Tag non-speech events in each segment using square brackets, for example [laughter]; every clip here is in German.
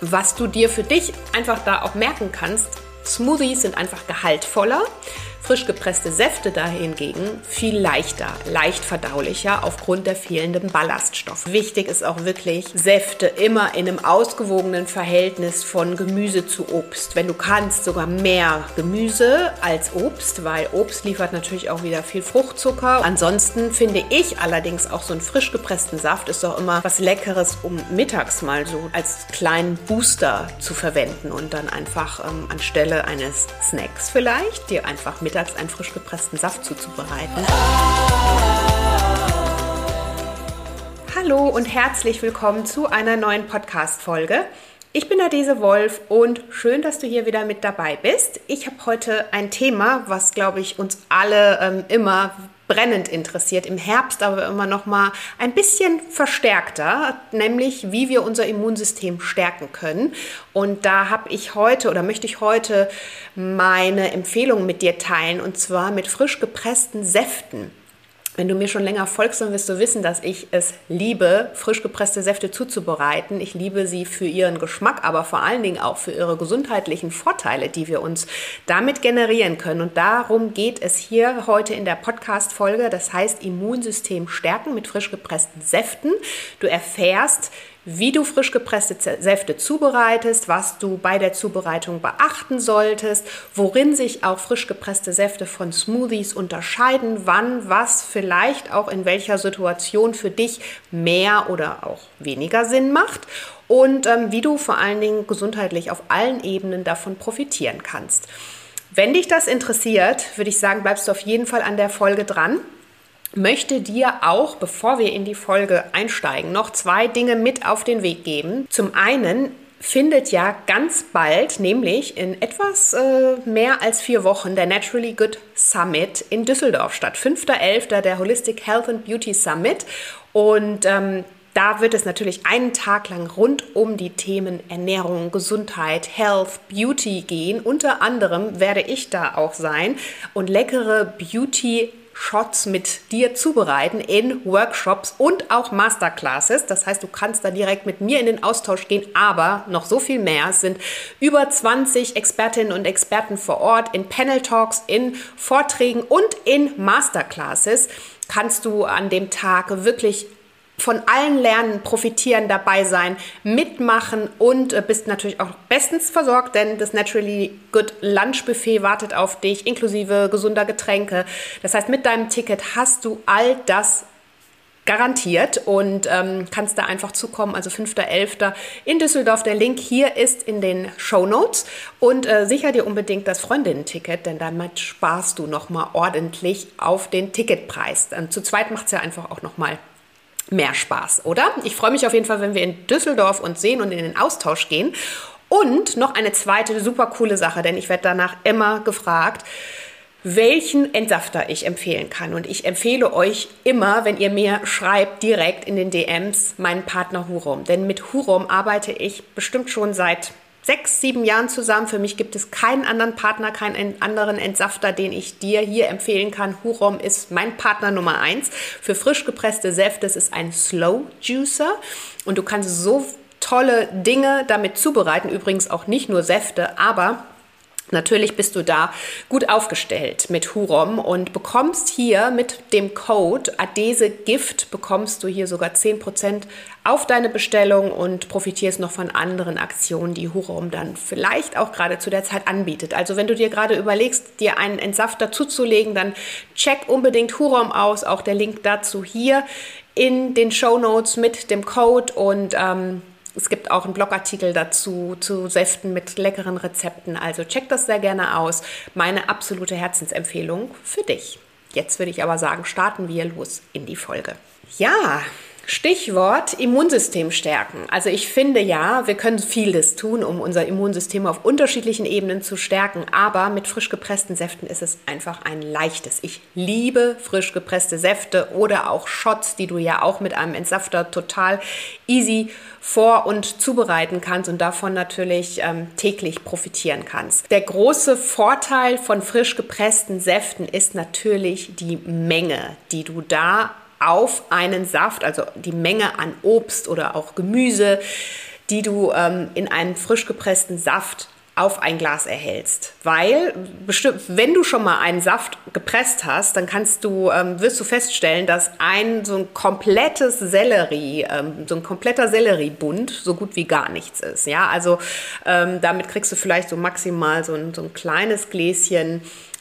was du dir für dich einfach da auch merken kannst. Smoothies sind einfach gehaltvoller. Frisch gepresste Säfte dahingegen viel leichter, leicht verdaulicher aufgrund der fehlenden Ballaststoffe. Wichtig ist auch wirklich, Säfte immer in einem ausgewogenen Verhältnis von Gemüse zu Obst. Wenn du kannst, sogar mehr Gemüse als Obst, weil Obst liefert natürlich auch wieder viel Fruchtzucker. Ansonsten finde ich allerdings auch so einen frisch gepressten Saft ist doch immer was Leckeres, um mittags mal so als kleinen Booster zu verwenden und dann einfach ähm, anstelle eines Snacks vielleicht dir einfach mittags mittags einen frisch gepressten Saft zuzubereiten. Hallo und herzlich willkommen zu einer neuen Podcast-Folge. Ich bin Adese Wolf und schön, dass du hier wieder mit dabei bist. Ich habe heute ein Thema, was, glaube ich, uns alle ähm, immer brennend interessiert, im Herbst aber immer noch mal ein bisschen verstärkter, nämlich wie wir unser Immunsystem stärken können. Und da habe ich heute oder möchte ich heute meine Empfehlung mit dir teilen und zwar mit frisch gepressten Säften. Wenn du mir schon länger folgst, dann wirst du wissen, dass ich es liebe, frisch gepresste Säfte zuzubereiten. Ich liebe sie für ihren Geschmack, aber vor allen Dingen auch für ihre gesundheitlichen Vorteile, die wir uns damit generieren können. Und darum geht es hier heute in der Podcast-Folge. Das heißt Immunsystem stärken mit frisch gepressten Säften. Du erfährst, wie du frisch gepresste Säfte zubereitest, was du bei der Zubereitung beachten solltest, worin sich auch frisch gepresste Säfte von Smoothies unterscheiden, wann was vielleicht auch in welcher Situation für dich mehr oder auch weniger Sinn macht und ähm, wie du vor allen Dingen gesundheitlich auf allen Ebenen davon profitieren kannst. Wenn dich das interessiert, würde ich sagen, bleibst du auf jeden Fall an der Folge dran möchte dir auch, bevor wir in die Folge einsteigen, noch zwei Dinge mit auf den Weg geben. Zum einen findet ja ganz bald, nämlich in etwas äh, mehr als vier Wochen, der Naturally Good Summit in Düsseldorf statt. 5.11. der Holistic Health and Beauty Summit. Und ähm, da wird es natürlich einen Tag lang rund um die Themen Ernährung, Gesundheit, Health, Beauty gehen. Unter anderem werde ich da auch sein und leckere Beauty Shots mit dir zubereiten in Workshops und auch Masterclasses. Das heißt, du kannst da direkt mit mir in den Austausch gehen, aber noch so viel mehr. Es sind über 20 Expertinnen und Experten vor Ort in Panel Talks, in Vorträgen und in Masterclasses kannst du an dem Tag wirklich von allen lernen, profitieren, dabei sein, mitmachen und äh, bist natürlich auch bestens versorgt, denn das Naturally Good Lunch Buffet wartet auf dich, inklusive gesunder Getränke. Das heißt, mit deinem Ticket hast du all das garantiert und ähm, kannst da einfach zukommen. Also 5.11. in Düsseldorf. Der Link hier ist in den Show Notes und äh, sicher dir unbedingt das Freundinnen-Ticket, denn damit sparst du nochmal ordentlich auf den Ticketpreis. Ähm, zu zweit macht es ja einfach auch nochmal mehr Spaß, oder? Ich freue mich auf jeden Fall, wenn wir in Düsseldorf uns sehen und in den Austausch gehen. Und noch eine zweite super coole Sache, denn ich werde danach immer gefragt, welchen Entsafter ich empfehlen kann. Und ich empfehle euch immer, wenn ihr mir schreibt, direkt in den DMs meinen Partner Hurum. Denn mit Hurum arbeite ich bestimmt schon seit sechs, sieben Jahren zusammen. Für mich gibt es keinen anderen Partner, keinen anderen Entsafter, den ich dir hier empfehlen kann. Hurom ist mein Partner Nummer eins. Für frisch gepresste Säfte es ist ein Slow Juicer und du kannst so tolle Dinge damit zubereiten. Übrigens auch nicht nur Säfte, aber Natürlich bist du da gut aufgestellt mit Hurom und bekommst hier mit dem Code Adese Gift bekommst du hier sogar 10% auf deine Bestellung und profitierst noch von anderen Aktionen, die Hurom dann vielleicht auch gerade zu der Zeit anbietet. Also wenn du dir gerade überlegst, dir einen Entsafter zuzulegen, dann check unbedingt Hurom aus. Auch der Link dazu hier in den Show Notes mit dem Code und ähm, es gibt auch einen Blogartikel dazu, zu Säften mit leckeren Rezepten. Also check das sehr gerne aus. Meine absolute Herzensempfehlung für dich. Jetzt würde ich aber sagen, starten wir los in die Folge. Ja, Stichwort Immunsystem stärken. Also ich finde ja, wir können vieles tun, um unser Immunsystem auf unterschiedlichen Ebenen zu stärken, aber mit frisch gepressten Säften ist es einfach ein leichtes. Ich liebe frisch gepresste Säfte oder auch Shots, die du ja auch mit einem Entsafter total easy vor- und zubereiten kannst und davon natürlich ähm, täglich profitieren kannst. Der große Vorteil von frisch gepressten Säften ist natürlich die Menge, die du da auf einen Saft, also die Menge an Obst oder auch Gemüse, die du ähm, in einem frisch gepressten Saft auf ein Glas erhältst. Weil, bestimmt, wenn du schon mal einen Saft gepresst hast, dann kannst du, ähm, wirst du feststellen, dass ein so ein komplettes Sellerie, ähm, so ein kompletter Selleriebund so gut wie gar nichts ist. Ja, also ähm, damit kriegst du vielleicht so maximal so ein, so ein kleines Gläschen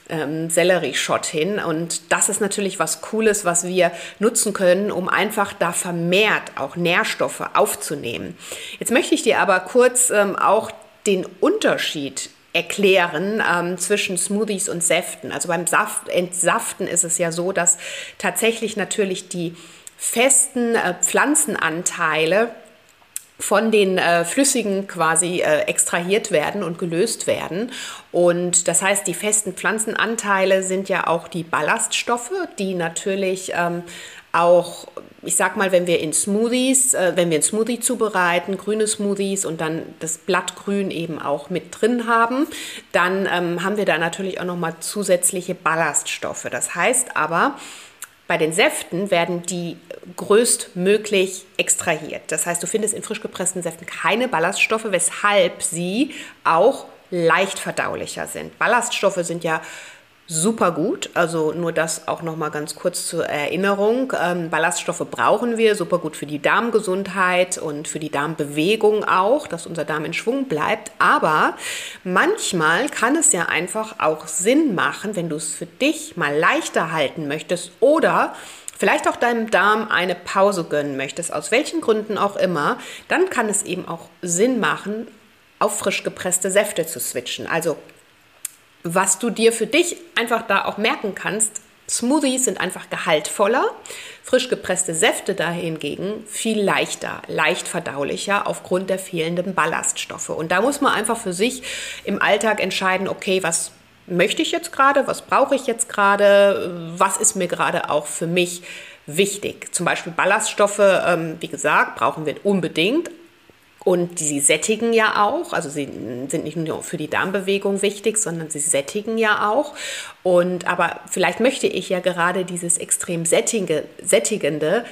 ähm, Sellerie-Shot hin. Und das ist natürlich was Cooles, was wir nutzen können, um einfach da vermehrt auch Nährstoffe aufzunehmen. Jetzt möchte ich dir aber kurz ähm, auch den Unterschied erklären ähm, zwischen Smoothies und Säften. Also beim Saft, Entsaften ist es ja so, dass tatsächlich natürlich die festen äh, Pflanzenanteile von den äh, Flüssigen quasi äh, extrahiert werden und gelöst werden. Und das heißt, die festen Pflanzenanteile sind ja auch die Ballaststoffe, die natürlich ähm, auch, ich sag mal, wenn wir in Smoothies, äh, wenn wir einen Smoothie zubereiten, grüne Smoothies und dann das Blattgrün eben auch mit drin haben, dann ähm, haben wir da natürlich auch nochmal zusätzliche Ballaststoffe. Das heißt aber, bei den Säften werden die größtmöglich extrahiert. Das heißt, du findest in frisch gepressten Säften keine Ballaststoffe, weshalb sie auch leicht verdaulicher sind. Ballaststoffe sind ja super gut. Also nur das auch noch mal ganz kurz zur Erinnerung. Ähm, Ballaststoffe brauchen wir, super gut für die Darmgesundheit und für die Darmbewegung auch, dass unser Darm in Schwung bleibt. Aber manchmal kann es ja einfach auch Sinn machen, wenn du es für dich mal leichter halten möchtest oder vielleicht auch deinem Darm eine Pause gönnen möchtest, aus welchen Gründen auch immer, dann kann es eben auch Sinn machen, auf frisch gepresste Säfte zu switchen. Also was du dir für dich einfach da auch merken kannst, Smoothies sind einfach gehaltvoller, frisch gepresste Säfte dahingegen viel leichter, leicht verdaulicher aufgrund der fehlenden Ballaststoffe. Und da muss man einfach für sich im Alltag entscheiden, okay, was möchte ich jetzt gerade, was brauche ich jetzt gerade, was ist mir gerade auch für mich wichtig. Zum Beispiel Ballaststoffe, ähm, wie gesagt, brauchen wir unbedingt, und sie sättigen ja auch, also sie sind nicht nur für die Darmbewegung wichtig, sondern sie sättigen ja auch. Und aber vielleicht möchte ich ja gerade dieses extrem sättigende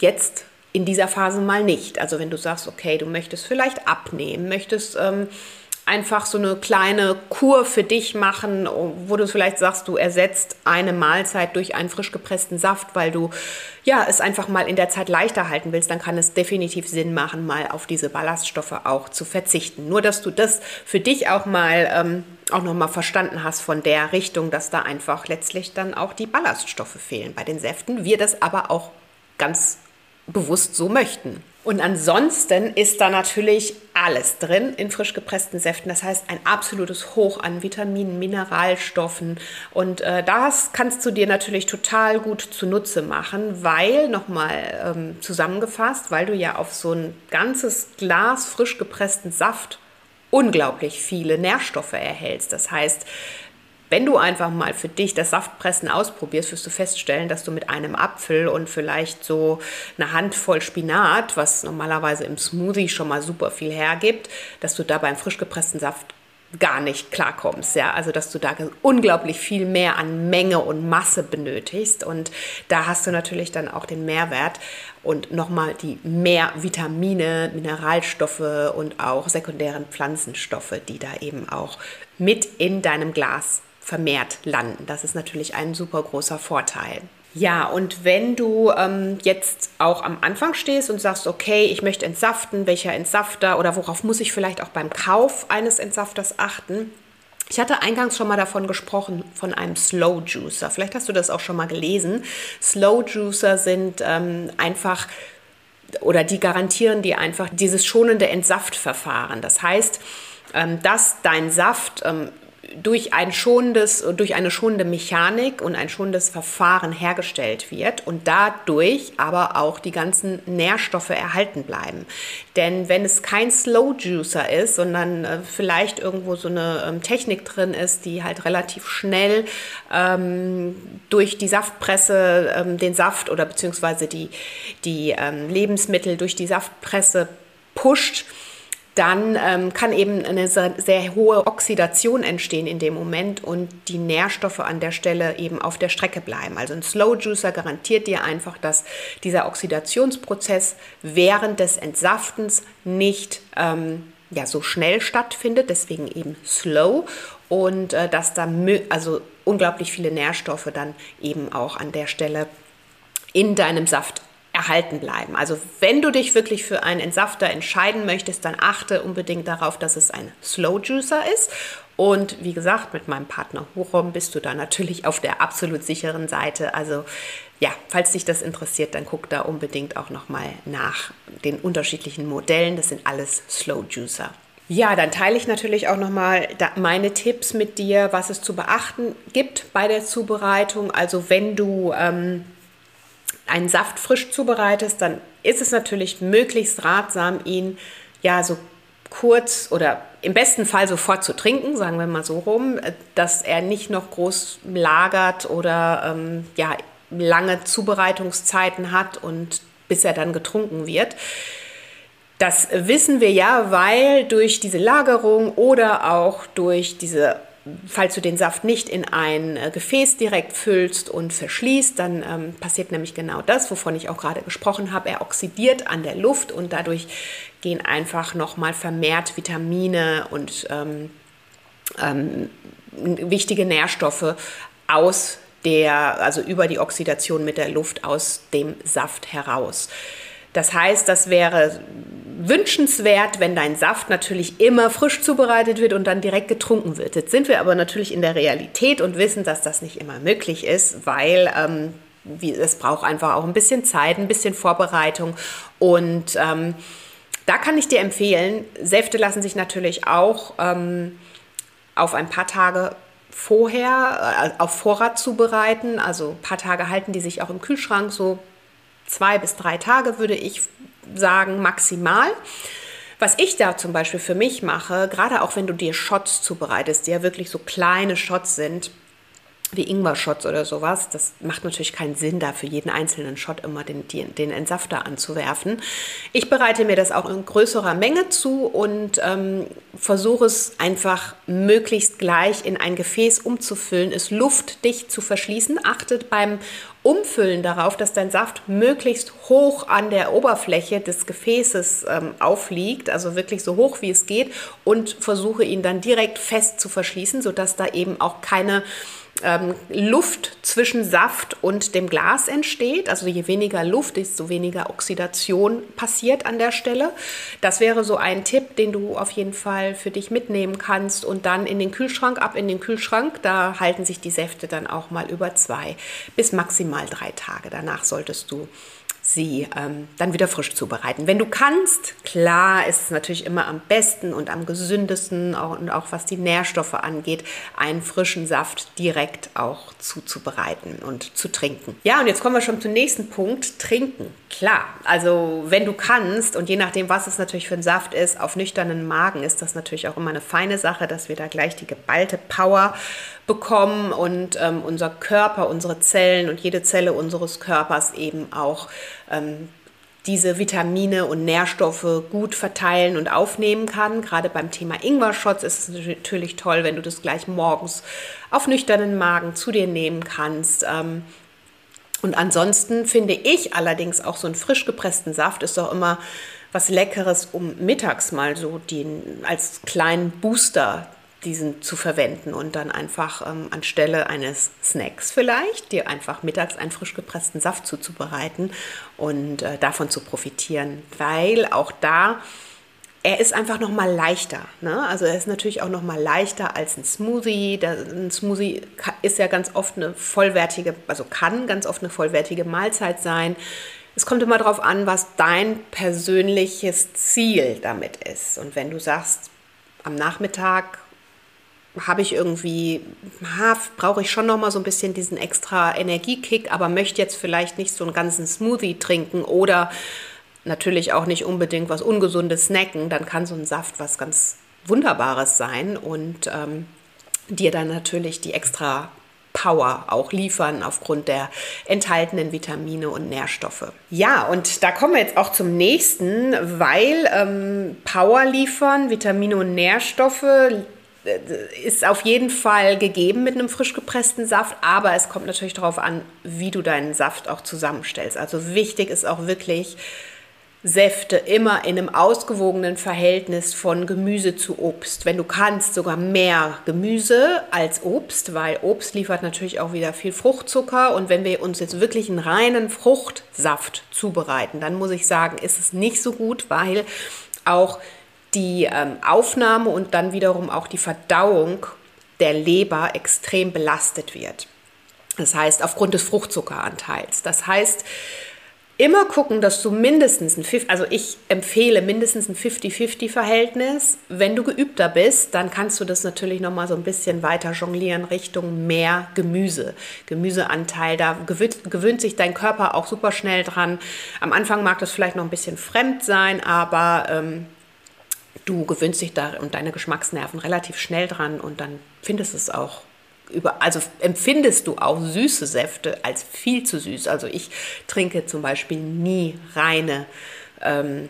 jetzt in dieser Phase mal nicht. Also wenn du sagst, okay, du möchtest vielleicht abnehmen, möchtest ähm, einfach so eine kleine Kur für dich machen, wo du vielleicht sagst, du ersetzt eine Mahlzeit durch einen frisch gepressten Saft, weil du ja es einfach mal in der Zeit leichter halten willst, dann kann es definitiv Sinn machen, mal auf diese Ballaststoffe auch zu verzichten. Nur dass du das für dich auch mal ähm, auch noch mal verstanden hast von der Richtung, dass da einfach letztlich dann auch die Ballaststoffe fehlen bei den Säften. Wir das aber auch ganz bewusst so möchten. Und ansonsten ist da natürlich alles drin in frisch gepressten Säften. Das heißt, ein absolutes Hoch an Vitaminen, Mineralstoffen. Und äh, das kannst du dir natürlich total gut zunutze machen, weil, nochmal ähm, zusammengefasst, weil du ja auf so ein ganzes Glas frisch gepressten Saft unglaublich viele Nährstoffe erhältst. Das heißt, wenn du einfach mal für dich das Saftpressen ausprobierst, wirst du feststellen, dass du mit einem Apfel und vielleicht so eine Handvoll Spinat, was normalerweise im Smoothie schon mal super viel hergibt, dass du da beim frisch gepressten Saft gar nicht klarkommst, ja, also dass du da unglaublich viel mehr an Menge und Masse benötigst. Und da hast du natürlich dann auch den Mehrwert und nochmal die mehr Vitamine, Mineralstoffe und auch sekundären Pflanzenstoffe, die da eben auch mit in deinem Glas vermehrt landen. Das ist natürlich ein super großer Vorteil. Ja, und wenn du ähm, jetzt auch am Anfang stehst und sagst, okay, ich möchte entsaften, welcher Entsafter oder worauf muss ich vielleicht auch beim Kauf eines Entsafters achten? Ich hatte eingangs schon mal davon gesprochen, von einem Slow Juicer. Vielleicht hast du das auch schon mal gelesen. Slow Juicer sind ähm, einfach oder die garantieren dir einfach dieses schonende Entsaftverfahren. Das heißt, ähm, dass dein Saft ähm, durch ein schonendes, durch eine schonende Mechanik und ein schonendes Verfahren hergestellt wird und dadurch aber auch die ganzen Nährstoffe erhalten bleiben. Denn wenn es kein Slow Juicer ist, sondern äh, vielleicht irgendwo so eine ähm, Technik drin ist, die halt relativ schnell ähm, durch die Saftpresse ähm, den Saft oder beziehungsweise die, die ähm, Lebensmittel durch die Saftpresse pusht, dann ähm, kann eben eine sehr, hohe Oxidation entstehen in dem Moment und die Nährstoffe an der Stelle eben auf der Strecke bleiben. Also ein Slow Juicer garantiert dir einfach, dass dieser Oxidationsprozess während des Entsaftens nicht ähm, ja, so schnell stattfindet, deswegen eben slow und äh, dass da also unglaublich viele Nährstoffe dann eben auch an der Stelle in deinem Saft erhalten bleiben. Also wenn du dich wirklich für einen Entsafter entscheiden möchtest, dann achte unbedingt darauf, dass es ein Slow Juicer ist. Und wie gesagt, mit meinem Partner Hurom bist du da natürlich auf der absolut sicheren Seite. Also ja, falls dich das interessiert, dann guck da unbedingt auch nochmal nach den unterschiedlichen Modellen. Das sind alles Slow Juicer. Ja, dann teile ich natürlich auch nochmal meine Tipps mit dir, was es zu beachten gibt bei der Zubereitung. Also wenn du ähm, einen Saft frisch zubereitest, dann ist es natürlich möglichst ratsam, ihn ja so kurz oder im besten Fall sofort zu trinken, sagen wir mal so rum, dass er nicht noch groß lagert oder ähm, ja, lange Zubereitungszeiten hat und bis er dann getrunken wird. Das wissen wir ja, weil durch diese Lagerung oder auch durch diese falls du den Saft nicht in ein äh, Gefäß direkt füllst und verschließt, dann ähm, passiert nämlich genau das, wovon ich auch gerade gesprochen habe. Er oxidiert an der Luft und dadurch gehen einfach nochmal vermehrt Vitamine und ähm, ähm, wichtige Nährstoffe aus der, also über die Oxidation mit der Luft aus dem Saft heraus. Das heißt, das wäre wünschenswert, wenn dein Saft natürlich immer frisch zubereitet wird und dann direkt getrunken wird. Jetzt sind wir aber natürlich in der Realität und wissen, dass das nicht immer möglich ist, weil ähm, wie, es braucht einfach auch ein bisschen Zeit, ein bisschen Vorbereitung und ähm, da kann ich dir empfehlen, Säfte lassen sich natürlich auch ähm, auf ein paar Tage vorher äh, auf Vorrat zubereiten. Also ein paar Tage halten die sich auch im Kühlschrank, so zwei bis drei Tage würde ich sagen maximal. Was ich da zum Beispiel für mich mache, gerade auch wenn du dir Shots zubereitest, die ja wirklich so kleine Shots sind, wie Ingwer-Shots oder sowas. Das macht natürlich keinen Sinn, da für jeden einzelnen Shot immer den, den, den, Entsafter anzuwerfen. Ich bereite mir das auch in größerer Menge zu und ähm, versuche es einfach möglichst gleich in ein Gefäß umzufüllen, es luftdicht zu verschließen. Achtet beim Umfüllen darauf, dass dein Saft möglichst hoch an der Oberfläche des Gefäßes ähm, aufliegt, also wirklich so hoch wie es geht und versuche ihn dann direkt fest zu verschließen, sodass da eben auch keine ähm, Luft zwischen Saft und dem Glas entsteht. Also je weniger Luft, desto weniger Oxidation passiert an der Stelle. Das wäre so ein Tipp, den du auf jeden Fall für dich mitnehmen kannst und dann in den Kühlschrank, ab in den Kühlschrank. Da halten sich die Säfte dann auch mal über zwei bis maximal drei Tage. Danach solltest du sie ähm, dann wieder frisch zubereiten. Wenn du kannst, klar ist es natürlich immer am besten und am gesündesten auch, und auch was die Nährstoffe angeht, einen frischen Saft direkt auch zuzubereiten und zu trinken. Ja, und jetzt kommen wir schon zum nächsten Punkt, trinken. Klar, also wenn du kannst und je nachdem, was es natürlich für ein Saft ist, auf nüchternen Magen ist das natürlich auch immer eine feine Sache, dass wir da gleich die geballte Power bekommen und ähm, unser Körper, unsere Zellen und jede Zelle unseres Körpers eben auch ähm, diese Vitamine und Nährstoffe gut verteilen und aufnehmen kann. Gerade beim Thema Ingwer-Shots ist es natürlich toll, wenn du das gleich morgens auf nüchternen Magen zu dir nehmen kannst. Ähm, und ansonsten finde ich allerdings auch so einen frisch gepressten Saft ist doch immer was Leckeres, um mittags mal so den als kleinen Booster diesen zu verwenden und dann einfach ähm, anstelle eines Snacks vielleicht dir einfach mittags einen frisch gepressten Saft zuzubereiten und äh, davon zu profitieren, weil auch da er ist einfach noch mal leichter. Ne? Also er ist natürlich auch noch mal leichter als ein Smoothie. ein Smoothie ist ja ganz oft eine vollwertige, also kann ganz oft eine vollwertige Mahlzeit sein. Es kommt immer darauf an, was dein persönliches Ziel damit ist. Und wenn du sagst, am Nachmittag habe ich irgendwie, brauche ich schon noch mal so ein bisschen diesen extra Energiekick, aber möchte jetzt vielleicht nicht so einen ganzen Smoothie trinken oder natürlich auch nicht unbedingt was Ungesundes snacken, dann kann so ein Saft was ganz Wunderbares sein und ähm, dir dann natürlich die extra Power auch liefern aufgrund der enthaltenen Vitamine und Nährstoffe. Ja, und da kommen wir jetzt auch zum nächsten, weil ähm, Power liefern, Vitamine und Nährstoffe ist auf jeden Fall gegeben mit einem frisch gepressten Saft, aber es kommt natürlich darauf an, wie du deinen Saft auch zusammenstellst. Also wichtig ist auch wirklich, Säfte immer in einem ausgewogenen Verhältnis von Gemüse zu Obst. Wenn du kannst, sogar mehr Gemüse als Obst, weil Obst liefert natürlich auch wieder viel Fruchtzucker. Und wenn wir uns jetzt wirklich einen reinen Fruchtsaft zubereiten, dann muss ich sagen, ist es nicht so gut, weil auch die ähm, Aufnahme und dann wiederum auch die Verdauung der Leber extrem belastet wird. Das heißt, aufgrund des Fruchtzuckeranteils. Das heißt, immer gucken, dass du mindestens ein 50, also ich empfehle mindestens ein 50-50-Verhältnis. Wenn du geübter bist, dann kannst du das natürlich noch mal so ein bisschen weiter jonglieren Richtung mehr Gemüse. Gemüseanteil, da gewöhnt, gewöhnt sich dein Körper auch super schnell dran. Am Anfang mag das vielleicht noch ein bisschen fremd sein, aber ähm, du gewöhnst dich da und deine Geschmacksnerven relativ schnell dran und dann findest es auch über, also empfindest du auch süße Säfte als viel zu süß. Also ich trinke zum Beispiel nie reine ähm,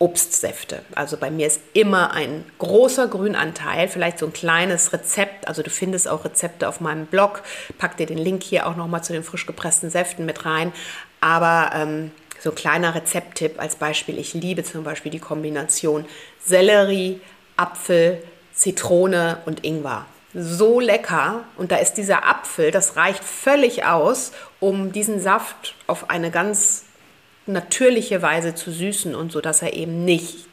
Obstsäfte. Also bei mir ist immer ein großer Grünanteil, vielleicht so ein kleines Rezept. Also du findest auch Rezepte auf meinem Blog. Pack dir den Link hier auch nochmal zu den frisch gepressten Säften mit rein. Aber ähm, so ein kleiner Rezepttipp als Beispiel. Ich liebe zum Beispiel die Kombination Sellerie, Apfel, Zitrone und Ingwer. So lecker. Und da ist dieser Apfel, das reicht völlig aus, um diesen Saft auf eine ganz natürliche Weise zu süßen und so, dass er eben nicht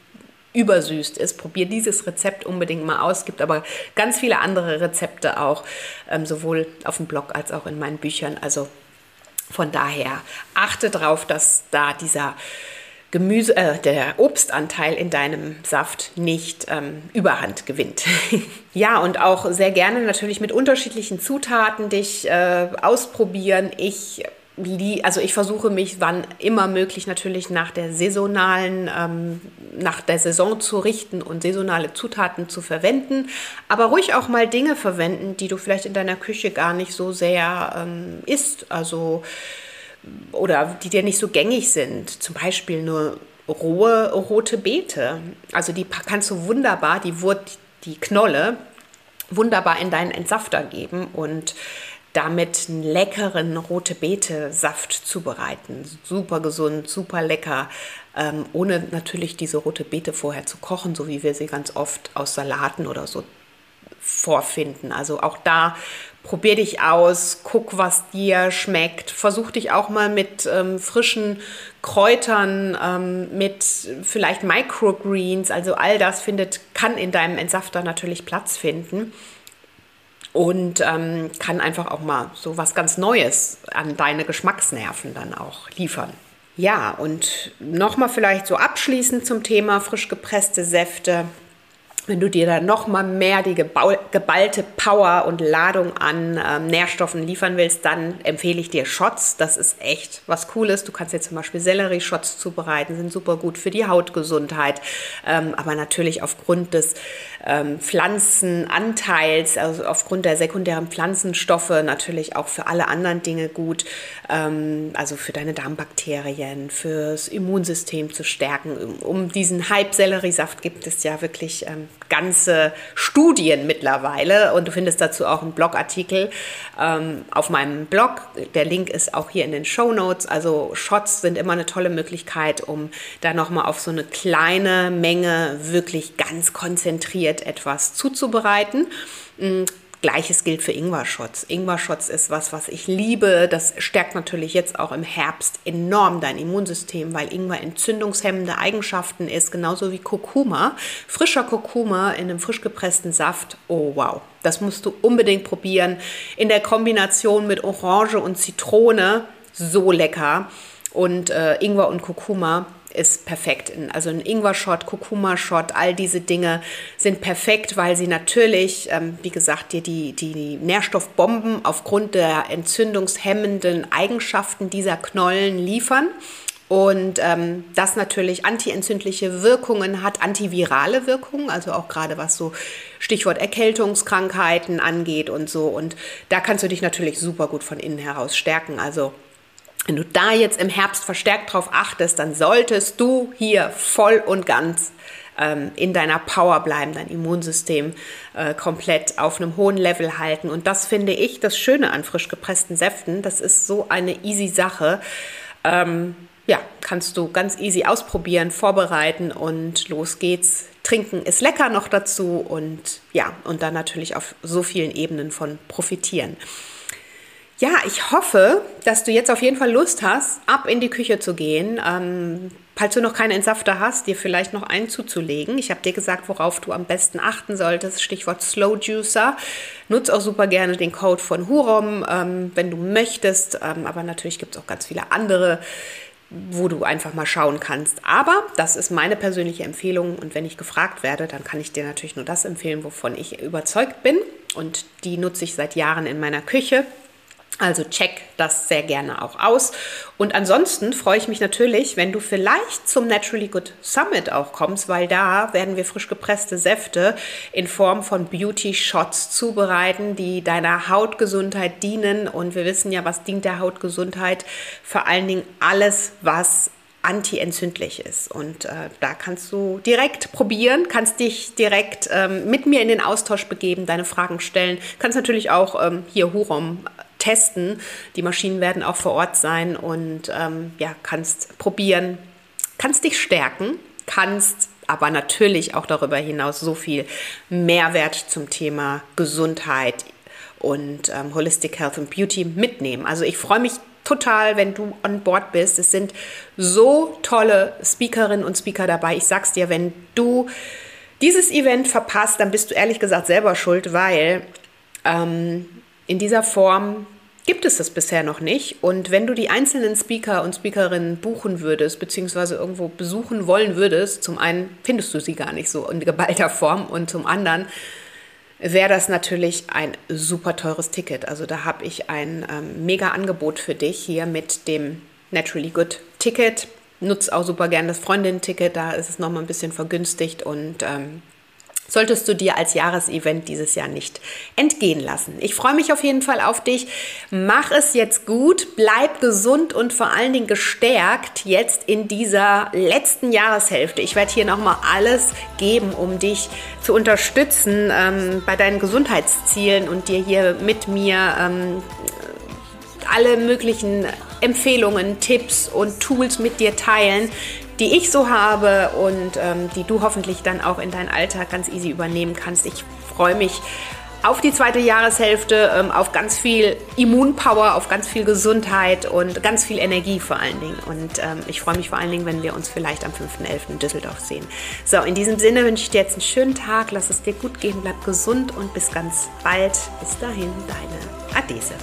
übersüßt ist. Probier dieses Rezept unbedingt mal aus. Es gibt aber ganz viele andere Rezepte auch, ähm, sowohl auf dem Blog als auch in meinen Büchern. Also von daher achte darauf, dass da dieser Gemüse, äh, der Obstanteil in deinem Saft nicht ähm, überhand gewinnt. [laughs] ja, und auch sehr gerne natürlich mit unterschiedlichen Zutaten dich äh, ausprobieren. Ich also ich versuche mich wann immer möglich natürlich nach der saisonalen, ähm, nach der Saison zu richten und saisonale Zutaten zu verwenden, aber ruhig auch mal Dinge verwenden, die du vielleicht in deiner Küche gar nicht so sehr ähm, isst, also oder die dir nicht so gängig sind. Zum Beispiel nur rohe rote Beete. Also die kannst du wunderbar, die Wurt, die Knolle, wunderbar in deinen Entsafter geben und damit einen leckeren rote Beete Saft zubereiten. Super gesund, super lecker, ähm, ohne natürlich diese rote Beete vorher zu kochen, so wie wir sie ganz oft aus Salaten oder so vorfinden. Also auch da probier dich aus, guck, was dir schmeckt. Versuch dich auch mal mit ähm, frischen Kräutern, ähm, mit vielleicht Microgreens. Also all das findet, kann in deinem Entsafter natürlich Platz finden und ähm, kann einfach auch mal so was ganz Neues an deine Geschmacksnerven dann auch liefern. Ja, und nochmal vielleicht so abschließend zum Thema frisch gepresste Säfte. Wenn du dir dann nochmal mehr die geballte Power und Ladung an ähm, Nährstoffen liefern willst, dann empfehle ich dir Shots. Das ist echt was Cooles. Du kannst jetzt zum Beispiel Sellerie-Shots zubereiten, sind super gut für die Hautgesundheit. Ähm, aber natürlich aufgrund des ähm, Pflanzenanteils, also aufgrund der sekundären Pflanzenstoffe, natürlich auch für alle anderen Dinge gut. Ähm, also für deine Darmbakterien, fürs Immunsystem zu stärken. Um, diesen Hype-Selleriesaft gibt es ja wirklich ähm, ganze Studien mittlerweile und du findest dazu auch einen Blogartikel ähm, auf meinem Blog. Der Link ist auch hier in den Show Notes. Also Shots sind immer eine tolle Möglichkeit, um da nochmal auf so eine kleine Menge wirklich ganz konzentriert etwas zuzubereiten. Gleiches gilt für Ingwer-Shots. Ingwer-Shots ist was, was ich liebe. Das stärkt natürlich jetzt auch im Herbst enorm dein Immunsystem, weil Ingwer entzündungshemmende Eigenschaften ist, genauso wie Kurkuma. Frischer Kurkuma in einem frisch gepressten Saft. Oh wow, das musst du unbedingt probieren. In der Kombination mit Orange und Zitrone, so lecker. Und äh, Ingwer und Kurkuma ist perfekt. Also ein Ingwer-Shot, Kurkuma-Shot, all diese Dinge sind perfekt, weil sie natürlich, ähm, wie gesagt, dir die, die Nährstoffbomben aufgrund der entzündungshemmenden Eigenschaften dieser Knollen liefern und ähm, das natürlich antientzündliche Wirkungen hat, antivirale Wirkungen, also auch gerade was so Stichwort Erkältungskrankheiten angeht und so. Und da kannst du dich natürlich super gut von innen heraus stärken. Also wenn du da jetzt im Herbst verstärkt drauf achtest, dann solltest du hier voll und ganz ähm, in deiner Power bleiben, dein Immunsystem äh, komplett auf einem hohen Level halten. Und das finde ich das Schöne an frisch gepressten Säften. Das ist so eine easy Sache. Ähm, ja, kannst du ganz easy ausprobieren, vorbereiten und los geht's. Trinken ist lecker noch dazu und ja, und dann natürlich auf so vielen Ebenen von profitieren. Ja, ich hoffe, dass du jetzt auf jeden Fall Lust hast, ab in die Küche zu gehen. Ähm, falls du noch keinen Entsafter hast, dir vielleicht noch einen zuzulegen. Ich habe dir gesagt, worauf du am besten achten solltest. Stichwort Slow Juicer. Nutz auch super gerne den Code von Hurom, ähm, wenn du möchtest. Ähm, aber natürlich gibt es auch ganz viele andere wo du einfach mal schauen kannst. Aber das ist meine persönliche Empfehlung und wenn ich gefragt werde, dann kann ich dir natürlich nur das empfehlen, wovon ich überzeugt bin und die nutze ich seit Jahren in meiner Küche. Also check das sehr gerne auch aus. Und ansonsten freue ich mich natürlich, wenn du vielleicht zum Naturally Good Summit auch kommst, weil da werden wir frisch gepresste Säfte in Form von Beauty Shots zubereiten, die deiner Hautgesundheit dienen. Und wir wissen ja, was dient der Hautgesundheit? Vor allen Dingen alles, was antientzündlich ist. Und äh, da kannst du direkt probieren, kannst dich direkt ähm, mit mir in den Austausch begeben, deine Fragen stellen, kannst natürlich auch ähm, hier Hurom testen. Die Maschinen werden auch vor Ort sein und ähm, ja, kannst probieren, kannst dich stärken, kannst aber natürlich auch darüber hinaus so viel Mehrwert zum Thema Gesundheit und ähm, Holistic Health and Beauty mitnehmen. Also ich freue mich total, wenn du an Bord bist. Es sind so tolle Speakerinnen und Speaker dabei. Ich sag's dir, wenn du dieses Event verpasst, dann bist du ehrlich gesagt selber schuld, weil ähm, in dieser Form gibt es das bisher noch nicht. Und wenn du die einzelnen Speaker und Speakerinnen buchen würdest, beziehungsweise irgendwo besuchen wollen würdest, zum einen findest du sie gar nicht so in geballter Form und zum anderen wäre das natürlich ein super teures Ticket. Also da habe ich ein ähm, mega Angebot für dich hier mit dem Naturally Good Ticket. Nutz auch super gern das Freundin-Ticket, da ist es nochmal ein bisschen vergünstigt und ähm, solltest du dir als Jahresevent dieses Jahr nicht entgehen lassen. Ich freue mich auf jeden Fall auf dich. Mach es jetzt gut, bleib gesund und vor allen Dingen gestärkt jetzt in dieser letzten Jahreshälfte. Ich werde hier nochmal alles geben, um dich zu unterstützen ähm, bei deinen Gesundheitszielen und dir hier mit mir ähm, alle möglichen Empfehlungen, Tipps und Tools mit dir teilen, die ich so habe und ähm, die du hoffentlich dann auch in deinen Alltag ganz easy übernehmen kannst. Ich freue mich auf die zweite Jahreshälfte, ähm, auf ganz viel Immunpower, auf ganz viel Gesundheit und ganz viel Energie vor allen Dingen. Und ähm, ich freue mich vor allen Dingen, wenn wir uns vielleicht am 5.11. in Düsseldorf sehen. So, in diesem Sinne wünsche ich dir jetzt einen schönen Tag, lass es dir gut gehen, bleib gesund und bis ganz bald. Bis dahin, deine Adese.